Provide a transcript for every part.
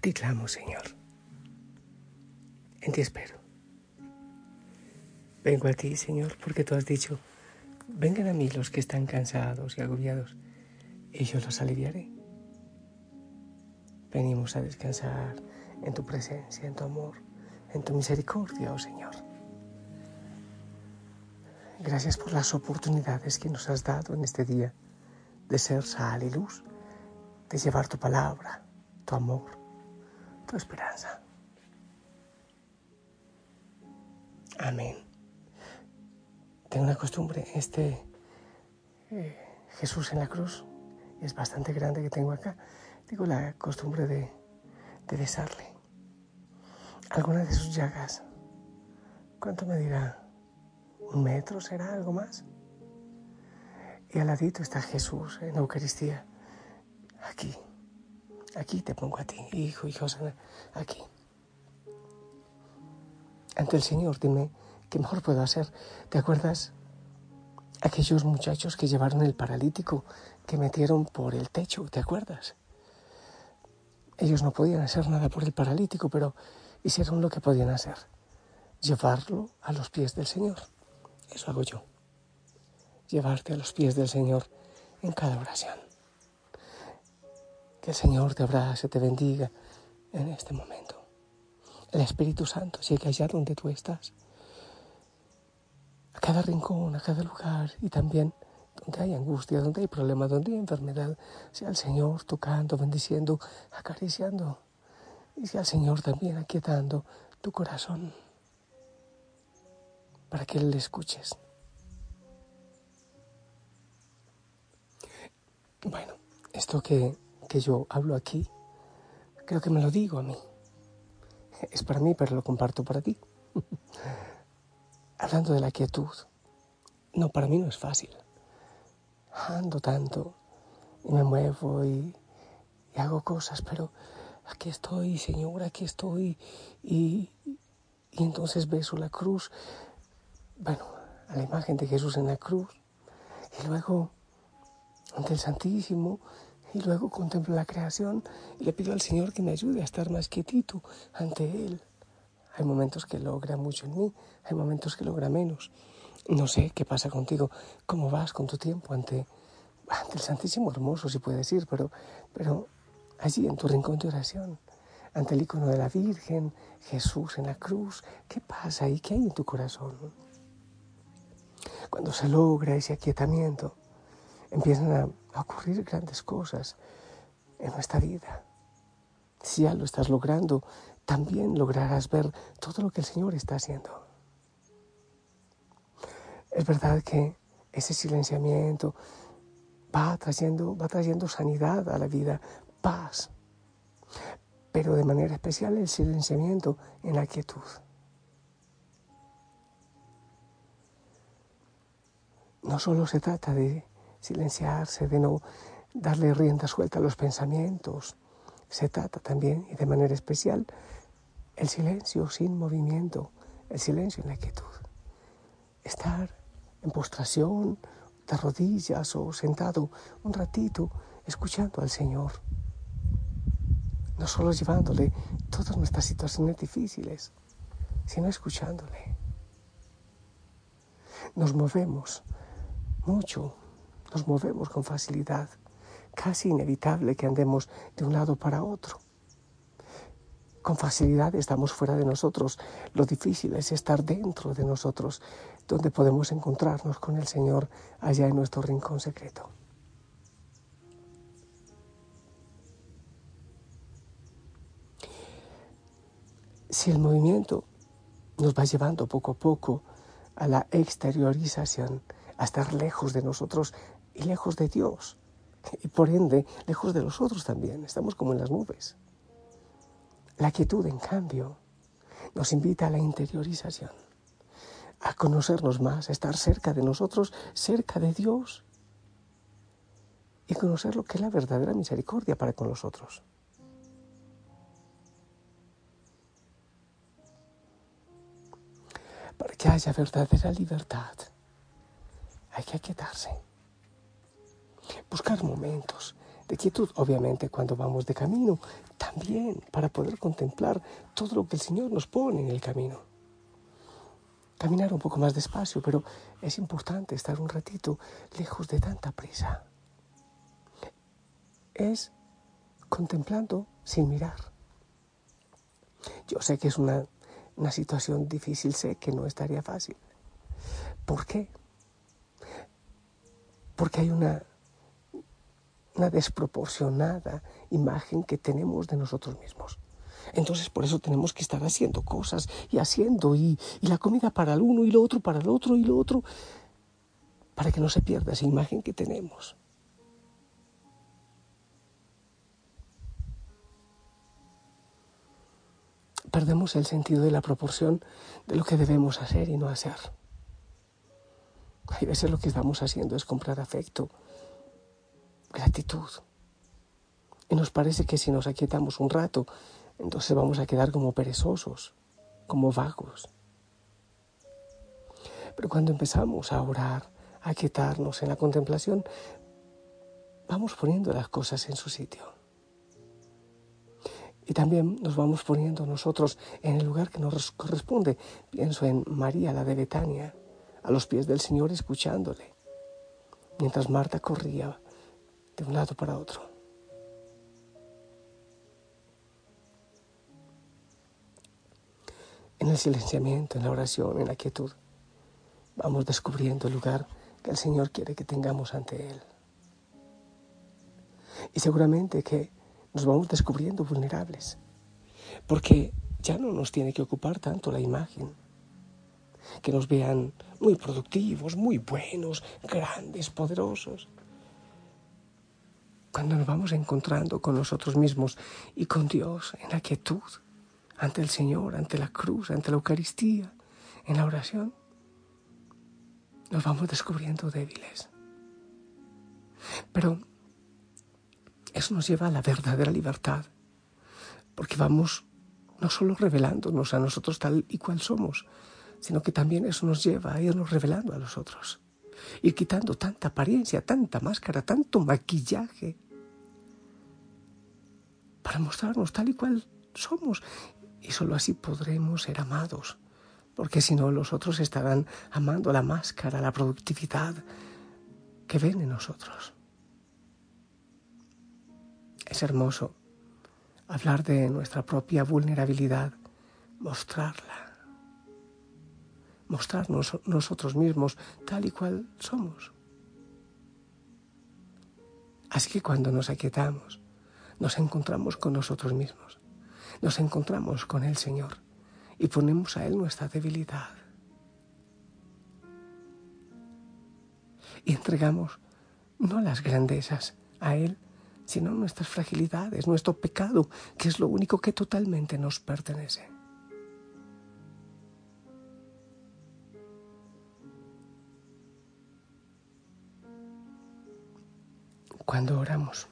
ti clamo, Señor. En ti espero. Vengo a ti, Señor, porque tú has dicho, vengan a mí los que están cansados y agobiados, y yo los aliviaré. Venimos a descansar en tu presencia, en tu amor, en tu misericordia, oh Señor. Gracias por las oportunidades que nos has dado en este día de ser sal y luz, de llevar tu palabra, tu amor, tu esperanza. Amén. Tengo una costumbre, este eh, Jesús en la cruz es bastante grande que tengo acá. Digo la costumbre de, de besarle. Alguna de sus llagas. ¿Cuánto me dirá? ¿Un metro será algo más? Y al ladito está Jesús en Eucaristía. Aquí. Aquí te pongo a ti, hijo, hijo, aquí. Ante el Señor, dime, ¿qué mejor puedo hacer? ¿Te acuerdas? Aquellos muchachos que llevaron el paralítico, que metieron por el techo, ¿te acuerdas? Ellos no podían hacer nada por el paralítico, pero hicieron lo que podían hacer, llevarlo a los pies del Señor. Eso hago yo, llevarte a los pies del Señor en cada oración. Que el Señor te abrace, te bendiga en este momento. El Espíritu Santo llegue allá donde tú estás, a cada rincón, a cada lugar y también donde hay angustia, donde hay problema, donde hay enfermedad, sea el Señor tocando, bendiciendo, acariciando y sea el Señor también aquietando tu corazón para que Él le escuches. Bueno, esto que que yo hablo aquí, creo que me lo digo a mí. Es para mí, pero lo comparto para ti. Hablando de la quietud. No, para mí no es fácil. Ando tanto y me muevo y, hago cosas, pero aquí estoy, Señor, aquí estoy. Y, y entonces beso la cruz, bueno, a la imagen de Jesús en la cruz. Y luego ante el Santísimo y luego contemplo la creación y le pido al Señor que me ayude a estar más quietito ante Él. Hay momentos que logra mucho en mí, hay momentos que logra menos. No sé qué pasa contigo, cómo vas con tu tiempo ante, ante el Santísimo Hermoso, si puedes ir, pero, pero allí en tu rincón de oración, ante el icono de la Virgen, Jesús en la cruz, ¿qué pasa ahí? ¿Qué hay en tu corazón? Cuando se logra ese aquietamiento, empiezan a, ocurrir grandes cosas en nuestra vida. Si ya lo estás logrando, también lograrás ver todo lo que el Señor está haciendo. Es verdad que ese silenciamiento va trayendo, va trayendo sanidad a la vida, paz, pero de manera especial el silenciamiento en la quietud. No solo se trata de silenciarse, de no darle rienda suelta a los pensamientos. Se trata también, y de manera especial, el silencio sin movimiento, el silencio en la quietud. Estar en postración, de rodillas o sentado un ratito escuchando al Señor. No solo llevándole todas nuestras situaciones difíciles, sino escuchándole. Nos movemos mucho nos movemos con facilidad, casi inevitable que andemos de un lado para otro. Con facilidad estamos fuera de nosotros. Lo difícil es estar dentro de nosotros, donde podemos encontrarnos con el Señor allá en nuestro rincón secreto. Si el movimiento nos va llevando poco a poco a la exteriorización, a estar lejos de nosotros y lejos de Dios. Y por ende, lejos de los otros también. Estamos como en las nubes. La quietud, en cambio, nos invita a la interiorización, a conocernos más, a estar cerca de nosotros, cerca de Dios y conocer lo que es la verdadera misericordia para con los otros. Para que haya verdadera libertad, hay que aquietarse buscar momentos de quietud, obviamente cuando vamos de camino, también para poder contemplar todo lo que el Señor nos pone en el camino. Caminar un poco más despacio, pero es importante estar un ratito lejos de tanta prisa. Es contemplando sin mirar. Yo sé que es una, una situación difícil, sé que no estaría fácil. ¿Por qué? Porque hay una, una desproporcionada imagen que tenemos de nosotros mismos. Entonces por eso tenemos que estar haciendo cosas y haciendo y, la comida para el uno y lo otro para el otro y lo otro, para que no se pierda esa imagen que tenemos. Perdemos el sentido de la proporción de lo que debemos hacer y no hacer. Hay veces lo que estamos haciendo es comprar afecto, gratitud. Y nos parece que si nos aquietamos un rato, entonces vamos a quedar como perezosos, como vagos. Pero cuando empezamos a orar, a aquietarnos en la contemplación, vamos poniendo las cosas en su sitio. Y también nos vamos poniendo nosotros en el lugar que nos corresponde. Pienso en María, la de Betania, a los pies del Señor escuchándole, mientras Marta corría de un lado para otro. En el silenciamiento, en la oración, en la quietud, vamos descubriendo el lugar que el Señor quiere que tengamos ante Él. Y seguramente que nos vamos descubriendo vulnerables, porque ya no nos tiene que ocupar tanto la imagen, que nos vean muy productivos, muy buenos, grandes, poderosos cuando nos vamos encontrando con nosotros mismos y con Dios en la quietud, ante el Señor, ante la cruz, ante la Eucaristía, en la oración, nos vamos descubriendo débiles. Pero eso nos lleva a la verdadera libertad, porque vamos no solo revelándonos a nosotros tal y cual somos, sino que también eso nos lleva a irnos revelando a los otros ir quitando tanta apariencia, tanta máscara, tanto maquillaje, para mostrarnos tal y cual somos. Y solo así podremos ser amados, porque si no los otros estarán amando la máscara, la productividad que ven en nosotros. Es hermoso hablar de nuestra propia vulnerabilidad, mostrarla mostrarnos nosotros mismos tal y cual somos. Así que cuando nos aquietamos, nos encontramos con nosotros mismos, nos encontramos con el Señor y ponemos a Él nuestra debilidad. Y entregamos no las grandezas a Él, sino nuestras fragilidades, nuestro pecado, que es lo único que totalmente nos pertenece. Cuando oramos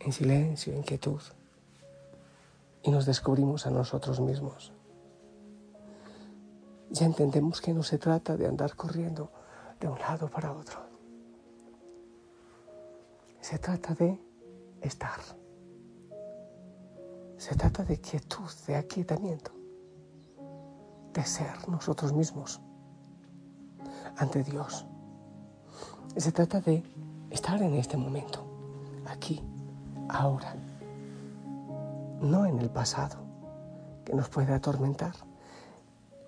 en silencio, en quietud, y nos descubrimos a nosotros mismos, ya entendemos que no se trata de andar corriendo de un lado para otro. Se trata de estar. Se trata de quietud, de aquietamiento, de ser nosotros mismos ante Dios. Se trata de estar en este momento, aquí, ahora, no en el pasado que nos puede atormentar,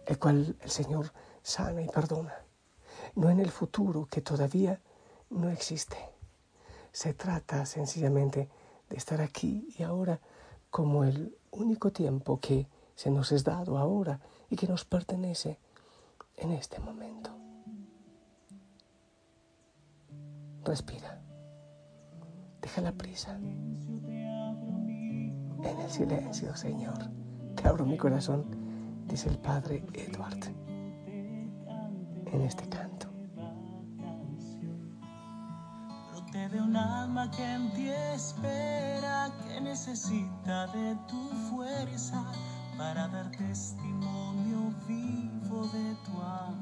el cual el Señor sana y perdona, no en el futuro que todavía no existe. Se trata sencillamente de estar aquí y ahora como el único tiempo que se nos es dado ahora y que nos pertenece en este momento. Respira. Deja la prisa. En el silencio, Señor, te abro mi corazón, dice el Padre Edward en este canto. De un alma que en ti espera, que necesita de tu fuerza para dar testimonio vivo de tu amor.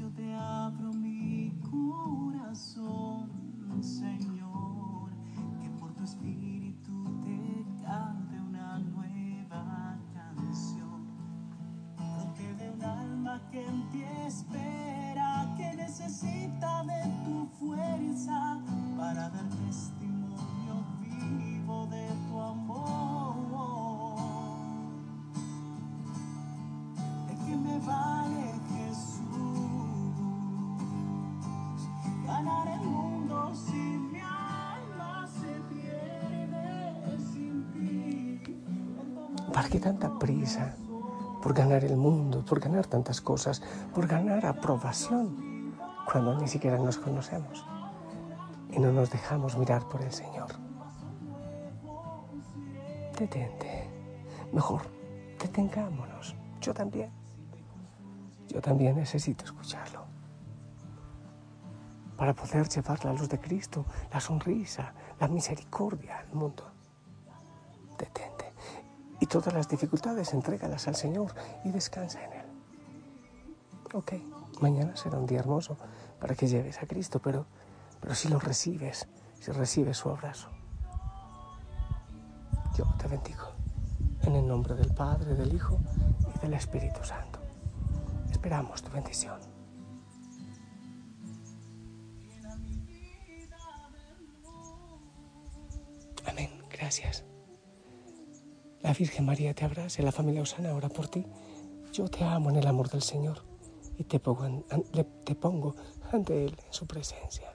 te abro mi corazón, Señor, que por tu espíritu te cante una nueva canción. Brote de un alma que en ti espera, ¿Para qué tanta prisa por ganar el mundo, por ganar tantas cosas, por ganar aprobación, cuando ni siquiera nos conocemos y no nos dejamos mirar por el Señor? Detente. Mejor, detengámonos. Yo también. Yo también necesito escucharlo. Para poder llevar la luz de Cristo, la sonrisa, la misericordia al mundo. Detente. Y todas las dificultades entrégalas al Señor y descansa en Él. Ok, mañana será un día hermoso para que lleves a Cristo, pero, pero si lo recibes, si recibes su abrazo, yo te bendigo. En el nombre del Padre, del Hijo y del Espíritu Santo. Esperamos tu bendición. Amén. Gracias. La Virgen María te abrace, la familia Osana ora por ti. Yo te amo en el amor del Señor y te pongo, te pongo ante Él en su presencia.